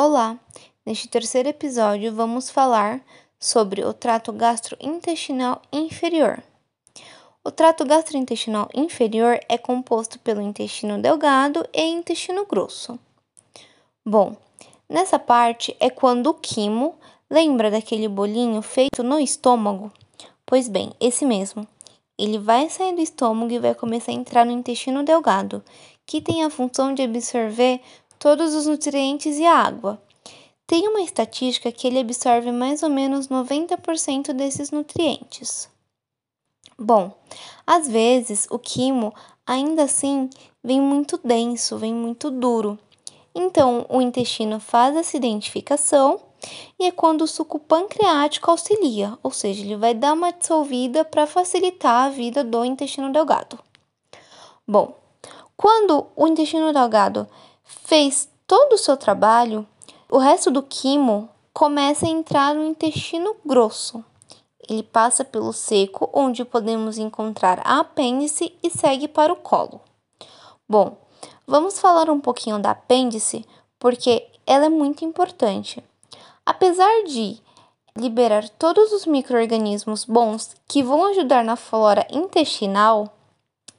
Olá! Neste terceiro episódio, vamos falar sobre o trato gastrointestinal inferior. O trato gastrointestinal inferior é composto pelo intestino delgado e intestino grosso. Bom, nessa parte é quando o quimo, lembra daquele bolinho feito no estômago? Pois bem, esse mesmo. Ele vai sair do estômago e vai começar a entrar no intestino delgado, que tem a função de absorver todos os nutrientes e a água. Tem uma estatística que ele absorve mais ou menos 90% desses nutrientes. Bom, às vezes o quimo ainda assim vem muito denso, vem muito duro. Então o intestino faz essa identificação e é quando o suco pancreático auxilia, ou seja, ele vai dar uma dissolvida para facilitar a vida do intestino delgado. Bom, quando o intestino delgado fez todo o seu trabalho, o resto do quimo começa a entrar no intestino grosso. Ele passa pelo seco, onde podemos encontrar a apêndice e segue para o colo. Bom, vamos falar um pouquinho da apêndice, porque ela é muito importante. Apesar de liberar todos os micro-organismos bons que vão ajudar na flora intestinal,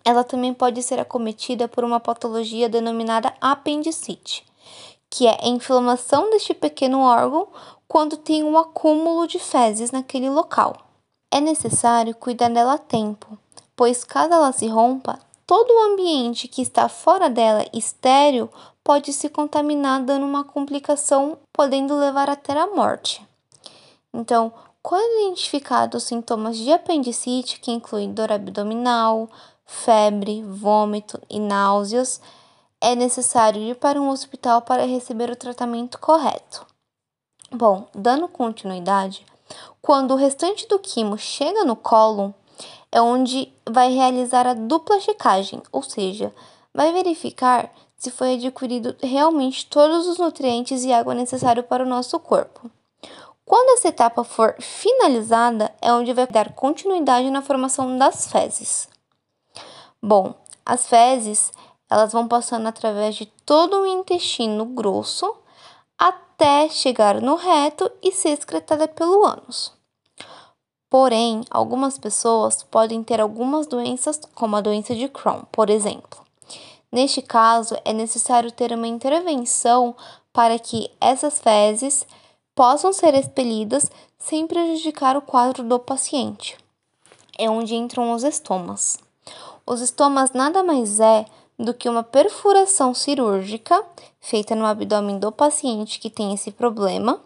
ela também pode ser acometida por uma patologia denominada apendicite, que é a inflamação deste pequeno órgão quando tem um acúmulo de fezes naquele local. É necessário cuidar dela a tempo, pois caso ela se rompa, todo o ambiente que está fora dela estéril pode se contaminar, dando uma complicação, podendo levar até a morte. Então, quando identificados sintomas de apendicite, que incluem dor abdominal, febre, vômito e náuseas, é necessário ir para um hospital para receber o tratamento correto. Bom, dando continuidade, quando o restante do quimo chega no cólon, é onde vai realizar a dupla checagem, ou seja, vai verificar se foi adquirido realmente todos os nutrientes e água necessários para o nosso corpo. Quando essa etapa for finalizada, é onde vai dar continuidade na formação das fezes. Bom, as fezes, elas vão passando através de todo o intestino grosso até chegar no reto e ser excretada pelo ânus. Porém, algumas pessoas podem ter algumas doenças, como a doença de Crohn, por exemplo. Neste caso, é necessário ter uma intervenção para que essas fezes possam ser expelidas sem prejudicar o quadro do paciente. É onde entram os estomas. Os estomas nada mais é do que uma perfuração cirúrgica feita no abdômen do paciente que tem esse problema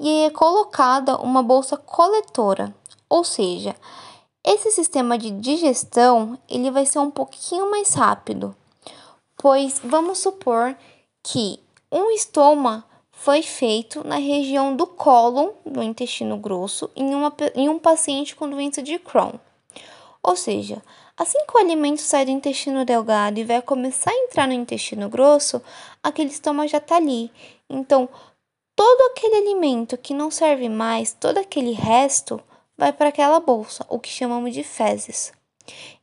e é colocada uma bolsa coletora, ou seja, esse sistema de digestão ele vai ser um pouquinho mais rápido, pois vamos supor que um estoma foi feito na região do cólon, do intestino grosso, em, uma, em um paciente com doença de Crohn. Ou seja, assim que o alimento sai do intestino delgado e vai começar a entrar no intestino grosso, aquele estômago já está ali. Então, todo aquele alimento que não serve mais, todo aquele resto, vai para aquela bolsa, o que chamamos de fezes.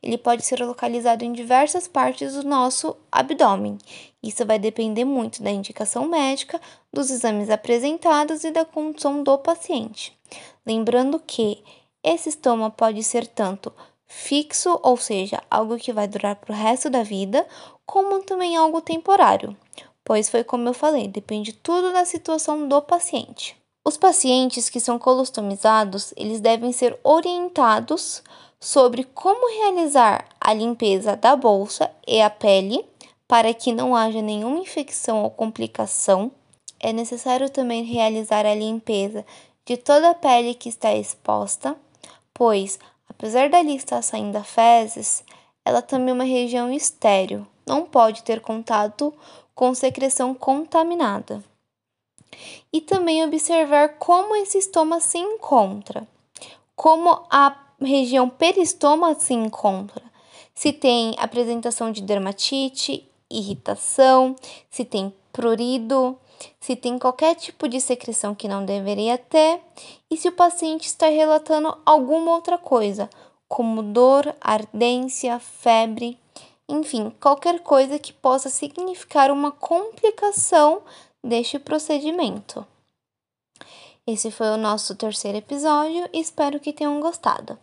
Ele pode ser localizado em diversas partes do nosso abdômen. Isso vai depender muito da indicação médica, dos exames apresentados e da condição do paciente. Lembrando que esse estômago pode ser tanto fixo, ou seja, algo que vai durar para o resto da vida, como também algo temporário, pois foi como eu falei, depende tudo da situação do paciente. Os pacientes que são colostomizados, eles devem ser orientados sobre como realizar a limpeza da bolsa e a pele para que não haja nenhuma infecção ou complicação. É necessário também realizar a limpeza de toda a pele que está exposta, pois Apesar dali estar saindo fezes, ela também é uma região estéril, não pode ter contato com secreção contaminada. E também observar como esse estômago se encontra, como a região peristoma se encontra, se tem apresentação de dermatite, irritação, se tem prurido, se tem qualquer tipo de secreção que não deveria ter e se o paciente está relatando alguma outra coisa, como dor, ardência, febre, enfim, qualquer coisa que possa significar uma complicação deste procedimento. Esse foi o nosso terceiro episódio e espero que tenham gostado.